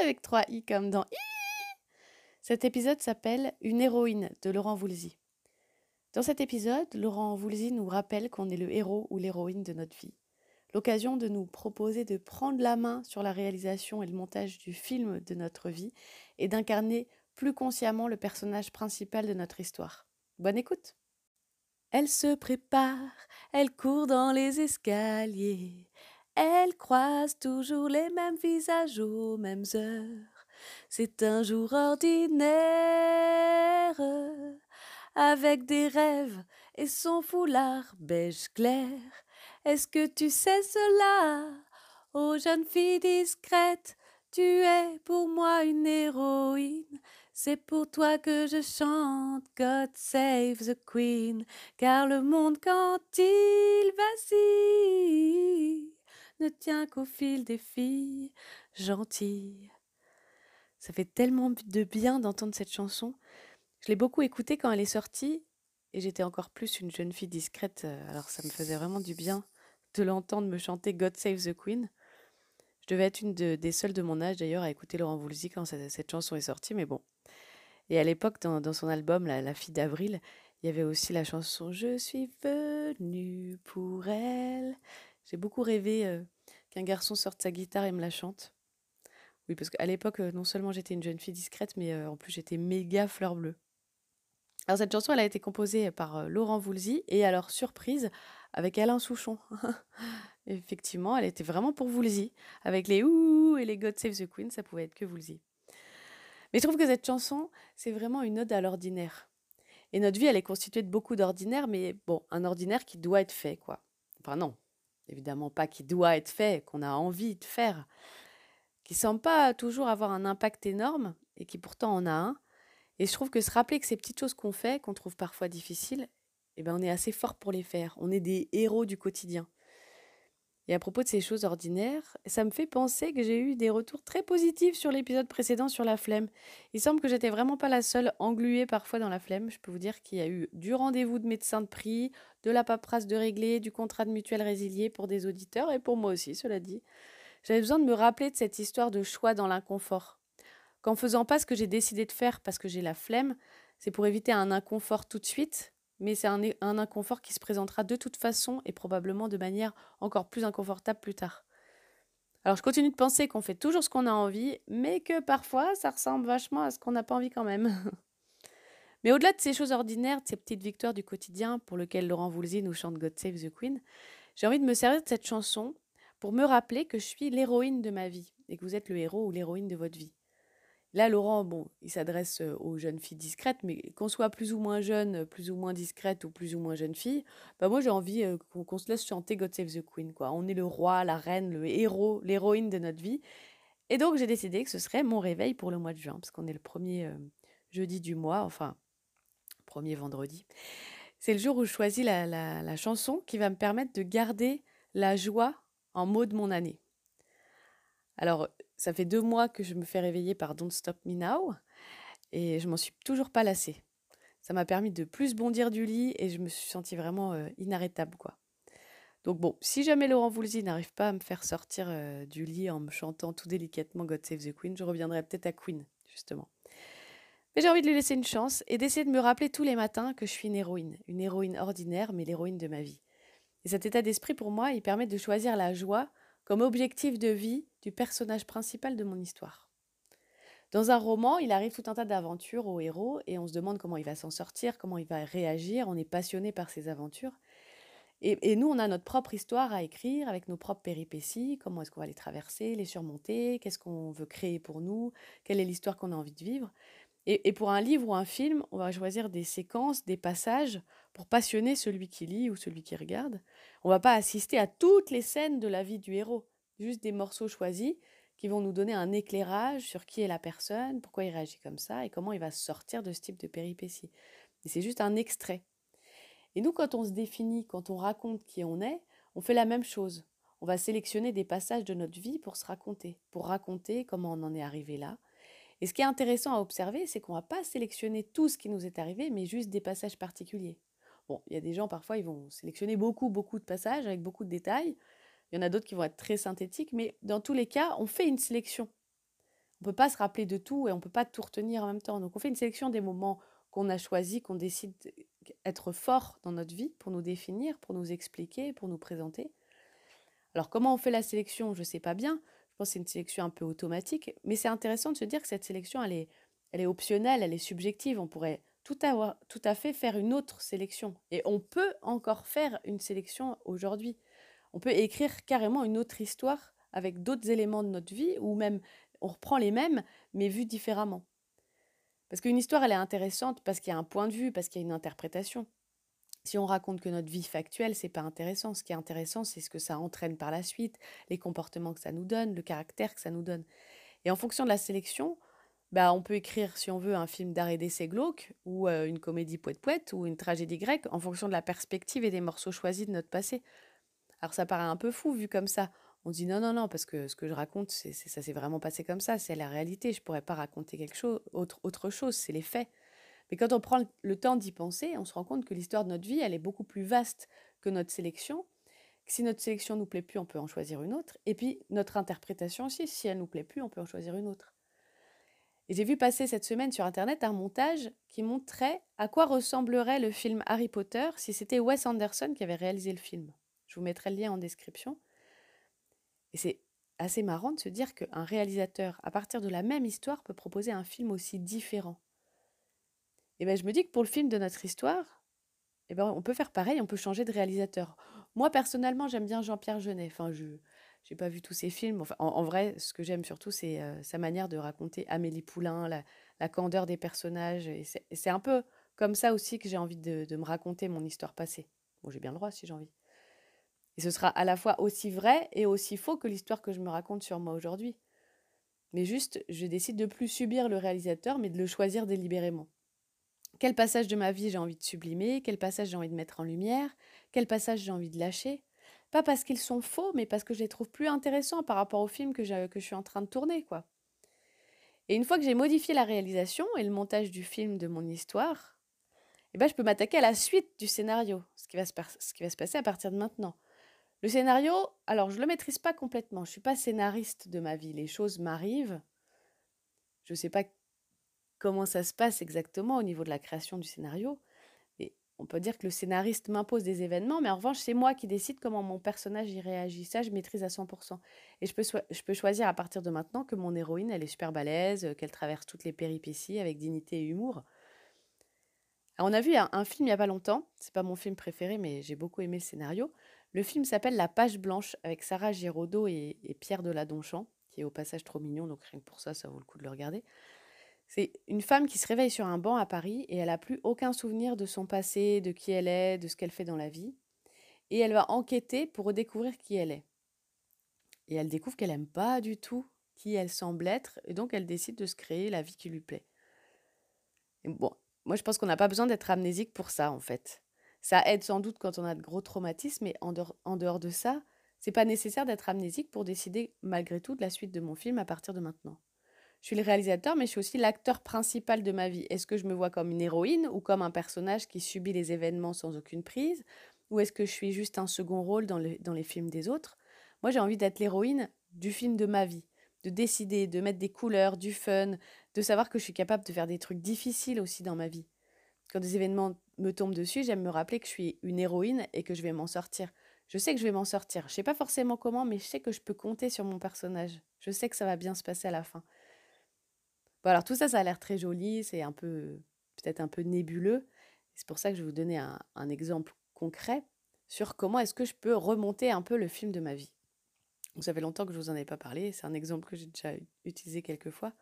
avec 3 i comme dans i. Cet épisode s'appelle Une héroïne de Laurent Voulzy. Dans cet épisode, Laurent Voulzy nous rappelle qu'on est le héros ou l'héroïne de notre vie. L'occasion de nous proposer de prendre la main sur la réalisation et le montage du film de notre vie et d'incarner plus consciemment le personnage principal de notre histoire. Bonne écoute Elle se prépare, elle court dans les escaliers, elle croise toujours les mêmes visages aux mêmes heures. C'est un jour ordinaire, avec des rêves et son foulard beige clair. Est-ce que tu sais cela, ô jeune fille discrète Tu es pour moi une héroïne. C'est pour toi que je chante God Save the Queen, car le monde quand il vacille ne tient qu'au fil des filles gentilles. Ça fait tellement de bien d'entendre cette chanson. Je l'ai beaucoup écoutée quand elle est sortie et j'étais encore plus une jeune fille discrète, euh, alors ça me faisait vraiment du bien de l'entendre me chanter God Save the Queen. Je devais être une des seules de mon âge d'ailleurs à écouter Laurent Voulzy quand cette chanson est sortie, mais bon, et à l'époque, dans, son album la, fille d'avril, il y avait aussi la chanson Je suis venue pour elle. J'ai beaucoup rêvé euh, qu'un garçon sorte sa guitare et me la chante. Oui, parce qu'à l'époque, euh, non seulement j'étais une jeune fille discrète, mais euh, en plus j'étais méga fleur bleue. Alors cette chanson, elle a été composée par Laurent Voulzy et alors surprise avec Alain Souchon. Effectivement, elle était vraiment pour Voulzy. Avec les ouh et les God Save the Queen, ça pouvait être que Voulzy. Mais je trouve que cette chanson, c'est vraiment une ode à l'ordinaire. Et notre vie, elle est constituée de beaucoup d'ordinaires, mais bon, un ordinaire qui doit être fait, quoi. Enfin non, évidemment pas qui doit être fait, qu'on a envie de faire, qui semble pas toujours avoir un impact énorme, et qui pourtant en a un. Et je trouve que se rappeler que ces petites choses qu'on fait, qu'on trouve parfois difficiles, eh ben on est assez fort pour les faire. On est des héros du quotidien. Et à propos de ces choses ordinaires, ça me fait penser que j'ai eu des retours très positifs sur l'épisode précédent sur la flemme. Il semble que j'étais vraiment pas la seule engluée parfois dans la flemme. Je peux vous dire qu'il y a eu du rendez-vous de médecin de prix, de la paperasse de régler, du contrat de mutuelle résilié pour des auditeurs et pour moi aussi, cela dit. J'avais besoin de me rappeler de cette histoire de choix dans l'inconfort. Qu'en faisant pas ce que j'ai décidé de faire parce que j'ai la flemme, c'est pour éviter un inconfort tout de suite, mais c'est un, inconfort qui se présentera de toute façon et probablement de manière encore plus inconfortable plus tard. Alors je continue de penser qu'on fait toujours ce qu'on a envie, mais que parfois ça ressemble vachement à ce qu'on n'a pas envie quand même. mais au-delà de ces choses ordinaires, de ces petites victoires du quotidien pour lesquelles Laurent Voulzy nous chante God Save the Queen, j'ai envie de me servir de cette chanson pour me rappeler que je suis l'héroïne de ma vie et que vous êtes le héros ou l'héroïne de votre vie. Là, Laurent, bon, il s'adresse aux jeunes filles discrètes, mais qu'on soit plus ou moins jeune, plus ou moins discrète ou plus ou moins jeune fille, bah moi j'ai envie qu'on se laisse chanter God Save the Queen, quoi. On est le roi, la reine, le héros, l'héroïne de notre vie. Et donc j'ai décidé que ce serait mon réveil pour le mois de juin, parce qu'on est le premier jeudi du mois, enfin, premier vendredi. C'est le jour où je choisis la, chanson qui va me permettre de garder la joie en mot de mon année. Alors, ça fait deux mois que je me fais réveiller par Don't Stop Me Now et je m'en suis toujours pas lassée. Ça m'a permis de plus bondir du lit et je me suis sentie vraiment euh, inarrêtable, quoi. Donc bon, si jamais Laurent Voulzy n'arrive pas à me faire sortir euh, du lit en me chantant tout délicatement God Save the Queen, je reviendrai peut-être à Queen, justement. Mais j'ai envie de lui laisser une chance et d'essayer de me rappeler tous les matins que je suis une héroïne. Une héroïne ordinaire, mais l'héroïne de ma vie. Et cet état d'esprit, pour moi, il permet de choisir la joie comme objectif de vie du personnage principal de mon histoire. Dans un roman, il arrive tout un tas d'aventures au héros et on se demande comment il va s'en sortir, comment il va réagir, on est passionné par ces aventures. Et, nous, on a notre propre histoire à écrire avec nos propres péripéties, comment est-ce qu'on va les traverser, les surmonter, qu'est-ce qu'on veut créer pour nous, quelle est l'histoire qu'on a envie de vivre? Et, pour un livre ou un film, on va choisir des séquences, des passages pour passionner celui qui lit ou celui qui regarde. On va pas assister à toutes les scènes de la vie du héros, juste des morceaux choisis qui vont nous donner un éclairage sur qui est la personne, pourquoi il réagit comme ça et comment il va sortir de ce type de péripétie. C'est juste un extrait. Et nous, quand on se définit, quand on raconte qui on est, on fait la même chose. On va sélectionner des passages de notre vie pour se raconter, pour raconter comment on en est arrivé là. Et ce qui est intéressant à observer, c'est qu'on ne va pas sélectionner tout ce qui nous est arrivé, mais juste des passages particuliers. Bon, il y a des gens, parfois, ils vont sélectionner beaucoup, beaucoup de passages avec beaucoup de détails. Il y en a d'autres qui vont être très synthétiques, mais dans tous les cas, on fait une sélection. On ne peut pas se rappeler de tout et on ne peut pas tout retenir en même temps. Donc on fait une sélection des moments qu'on a choisis, qu'on décide d'être fort dans notre vie pour nous définir, pour nous expliquer, pour nous présenter. Alors comment on fait la sélection? Je ne sais pas bien. Je pense que c'est une sélection un peu automatique, mais c'est intéressant de se dire que cette sélection, elle est, elle est optionnelle, elle est subjective. On pourrait tout, tout à fait faire une autre sélection. Et on peut encore faire une sélection aujourd'hui. On peut écrire carrément une autre histoire avec d'autres éléments de notre vie, ou même on reprend les mêmes, mais vus différemment. Parce qu'une histoire, elle est intéressante parce qu'il y a un point de vue, parce qu'il y a une interprétation. Si on raconte que notre vie factuelle, c'est pas intéressant. Ce qui est intéressant, c'est ce que ça entraîne par la suite, les comportements que ça nous donne, le caractère que ça nous donne. Et en fonction de la sélection, bah, on peut écrire, si on veut, un film d'art et d'essai glauque, ou euh, une comédie poète-poète, ou une tragédie grecque, en fonction de la perspective et des morceaux choisis de notre passé. Alors ça paraît un peu fou vu comme ça. On dit non, non, non, parce que ce que je raconte, c'est, ça s'est vraiment passé comme ça, c'est la réalité. Je pourrais pas raconter quelque chose, autre, autre chose, c'est les faits. Mais quand on prend le temps d'y penser, on se rend compte que l'histoire de notre vie, elle est beaucoup plus vaste que notre sélection. si notre sélection nous plaît plus, on peut en choisir une autre. Et puis notre interprétation aussi, si elle nous plaît plus, on peut en choisir une autre. Et j'ai vu passer cette semaine sur Internet un montage qui montrait à quoi ressemblerait le film Harry Potter si c'était Wes Anderson qui avait réalisé le film. Je vous mettrai le lien en description. Et c'est assez marrant de se dire qu'un réalisateur, à partir de la même histoire, peut proposer un film aussi différent. Et bien je me dis que pour le film de notre histoire, eh ben, on peut faire pareil, on peut changer de réalisateur. Moi, personnellement, j'aime bien Jean-Pierre Jeunet. Enfin, je, j'ai pas vu tous ses films. En, vrai, ce que j'aime surtout, c'est euh, sa manière de raconter Amélie Poulain, la, candeur des personnages. Et c'est un peu comme ça aussi que j'ai envie de, me raconter mon histoire passée. Bon, j'ai bien le droit si j'ai envie. Et ce sera à la fois aussi vrai et aussi faux que l'histoire que je me raconte sur moi aujourd'hui. Mais juste, je décide de plus subir le réalisateur, mais de le choisir délibérément. Quel passage de ma vie j'ai envie de sublimer, quel passage j'ai envie de mettre en lumière, quel passage j'ai envie de lâcher? Pas parce qu'ils sont faux, mais parce que je les trouve plus intéressants par rapport au film que, que je suis en train de tourner, quoi. Et une fois que j'ai modifié la réalisation et le montage du film de mon histoire, eh ben, je peux m'attaquer à la suite du scénario, ce qui, va se ce qui va se passer à partir de maintenant. Le scénario, alors je ne le maîtrise pas complètement, je ne suis pas scénariste de ma vie, les choses m'arrivent. Je ne sais pas comment ça se passe exactement au niveau de la création du scénario, on peut dire que le scénariste m'impose des événements, mais en revanche, c'est moi qui décide comment mon personnage y réagit. Ça, je maîtrise à 100%. Et je peux, je peux choisir à partir de maintenant que mon héroïne, elle est super balèze, qu'elle traverse toutes les péripéties avec dignité et humour. on a vu un, film il n'y a pas longtemps, c'est pas mon film préféré, mais j'ai beaucoup aimé le scénario. Le film s'appelle La Page Blanche avec Sarah Giraudot et, et Pierre Deladonchamp, qui est au passage trop mignon, donc rien que pour ça, ça vaut le coup de le regarder. C'est une femme qui se réveille sur un banc à Paris et elle n'a plus aucun souvenir de son passé, de qui elle est, de ce qu'elle fait dans la vie. Et elle va enquêter pour redécouvrir qui elle est. Et elle découvre qu'elle n'aime pas du tout qui elle semble être, et donc elle décide de se créer la vie qui lui plaît. bon, moi je pense qu'on n'a pas besoin d'être amnésique pour ça en fait. Ça aide sans doute quand on a de gros traumatismes, mais en dehors, en dehors de ça, c'est pas nécessaire d'être amnésique pour décider malgré tout de la suite de mon film à partir de maintenant. Je suis le réalisateur, mais je suis aussi l'acteur principal de ma vie. Est-ce que je me vois comme une héroïne ou comme un personnage qui subit les événements sans aucune prise? Ou est-ce que je suis juste un second rôle dans, les films des autres? Moi, j'ai envie d'être l'héroïne du film de ma vie, de décider, de mettre des couleurs, du fun, de savoir que je suis capable de faire des trucs difficiles aussi dans ma vie. Quand des événements me tombent dessus, j'aime me rappeler que je suis une héroïne et que je vais m'en sortir. Je sais que je vais m'en sortir. Je ne sais pas forcément comment, mais je sais que je peux compter sur mon personnage. Je sais que ça va bien se passer à la fin alors tout ça, ça a l'air très joli, c'est un peu, peut-être un peu nébuleux. C'est pour ça que je vais vous donner un, exemple concret sur comment est-ce que je peux remonter un peu le film de ma vie. ça fait longtemps que je vous en ai pas parlé, c'est un exemple que j'ai déjà utilisé quelques fois.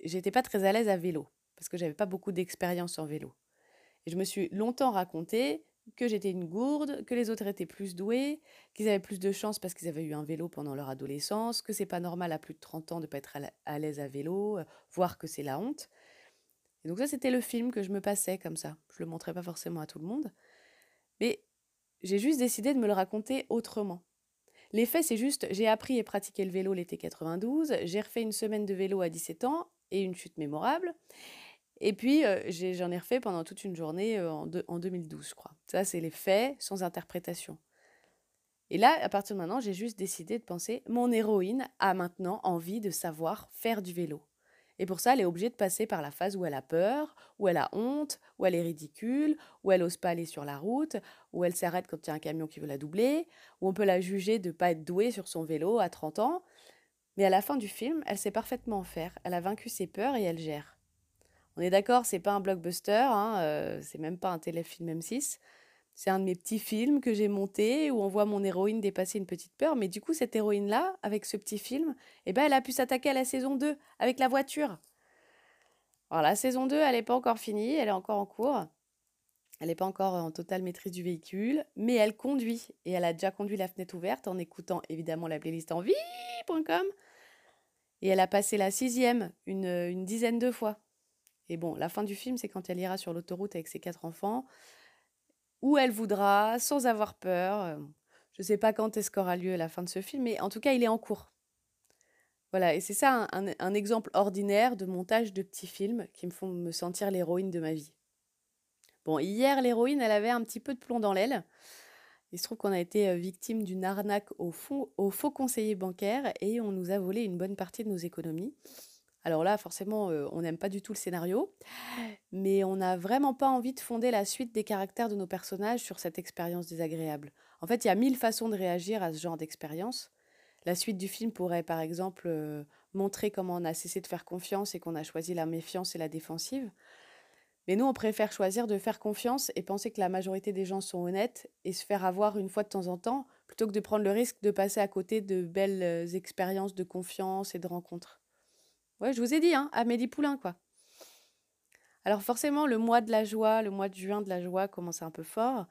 J'étais pas très à l'aise à vélo parce que j'avais pas beaucoup d'expérience en vélo. Et je me suis longtemps raconté que j'étais une gourde, que les autres étaient plus doués, qu'ils avaient plus de chance parce qu'ils avaient eu un vélo pendant leur adolescence, que c'est pas normal à plus de 30 ans de pas être à l'aise à vélo, euh, voire que c'est la honte. Et donc ça, c'était le film que je me passais comme ça. Je le montrais pas forcément à tout le monde, mais j'ai juste décidé de me le raconter autrement. L'effet, c'est juste, j'ai appris et pratiqué le vélo l'été 92, j'ai refait une semaine de vélo à 17 ans et une chute mémorable. Et puis, euh, j'en ai, refait pendant toute une journée euh, en, en 2012, je crois. Ça, c'est les faits sans interprétation. Et là, à partir de maintenant, j'ai juste décidé de penser, mon héroïne a maintenant envie de savoir faire du vélo. Et pour ça, elle est obligée de passer par la phase où elle a peur, où elle a honte, où elle est ridicule, où elle n'ose pas aller sur la route, où elle s'arrête quand il y a un camion qui veut la doubler, où on peut la juger de ne pas être douée sur son vélo à 30 ans. Mais à la fin du film, elle sait parfaitement faire. Elle a vaincu ses peurs et elle gère. On est d'accord, c'est pas un blockbuster, hein, euh, c'est même pas un téléfilm M6. C'est un de mes petits films que j'ai monté où on voit mon héroïne dépasser une petite peur. Mais du coup, cette héroïne-là, avec ce petit film, eh ben, elle a pu s'attaquer à la saison 2 avec la voiture. Alors, la saison 2, elle n'est pas encore finie, elle est encore en cours. Elle n'est pas encore en totale maîtrise du véhicule, mais elle conduit. Et elle a déjà conduit la fenêtre ouverte en écoutant évidemment la playlist en vie.com. Et elle a passé la sixième une, une dizaine de fois. Et bon, la fin du film, c'est quand elle ira sur l'autoroute avec ses quatre enfants où elle voudra, sans avoir peur. Euh, je ne sais pas quand est-ce qu'aura lieu la fin de ce film, mais en tout cas, il est en cours. Voilà, et c'est ça un, exemple ordinaire de montage de petits films qui me font me sentir l'héroïne de ma vie. Bon, hier, l'héroïne, elle avait un petit peu de plomb dans l'aile. Il se trouve qu'on a été euh, victime d'une arnaque au, faux conseiller bancaire et on nous a volé une bonne partie de nos économies. Alors là, forcément, euh, on n'aime pas du tout le scénario, mais on n'a vraiment pas envie de fonder la suite des caractères de nos personnages sur cette expérience désagréable. En fait, il y a mille façons de réagir à ce genre d'expérience. La suite du film pourrait, par exemple, euh, montrer comment on a cessé de faire confiance et qu'on a choisi la méfiance et la défensive. Mais nous, on préfère choisir de faire confiance et penser que la majorité des gens sont honnêtes et se faire avoir une fois de temps en temps, plutôt que de prendre le risque de passer à côté de belles euh, expériences de confiance et de rencontres. Ouais, je vous ai dit, hein, Amélie Poulain, quoi. Alors forcément, le mois de la joie, le mois de juin de la joie commence un peu fort.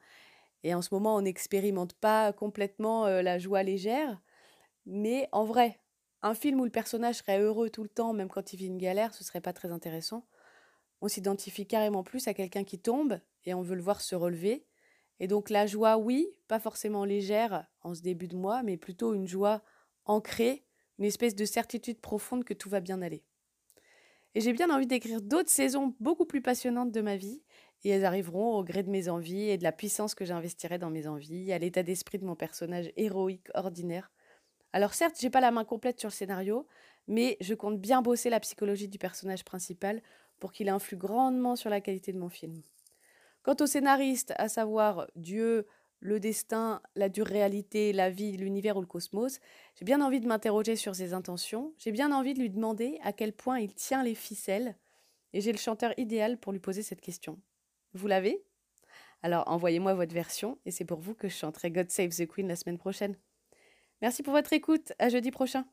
Et en ce moment, on n'expérimente pas complètement euh, la joie légère. Mais en vrai, un film où le personnage serait heureux tout le temps, même quand il vit une galère, ce serait pas très intéressant. On s'identifie carrément plus à quelqu'un qui tombe et on veut le voir se relever. Et donc la joie, oui, pas forcément légère en ce début de mois, mais plutôt une joie ancrée une espèce de certitude profonde que tout va bien aller. Et j'ai bien envie d'écrire d'autres saisons beaucoup plus passionnantes de ma vie, et elles arriveront au gré de mes envies et de la puissance que j'investirai dans mes envies, à l'état d'esprit de mon personnage héroïque ordinaire. Alors certes, j'ai pas la main complète sur le scénario, mais je compte bien bosser la psychologie du personnage principal pour qu'il influe grandement sur la qualité de mon film. Quant au scénariste, à savoir Dieu, le destin, la dure réalité, la vie, l'univers ou le cosmos, j'ai bien envie de m'interroger sur ses intentions, j'ai bien envie de lui demander à quel point il tient les ficelles, et j'ai le chanteur idéal pour lui poser cette question. Vous l'avez? Alors envoyez-moi votre version, et c'est pour vous que je chanterai God Save the Queen la semaine prochaine. Merci pour votre écoute, à jeudi prochain.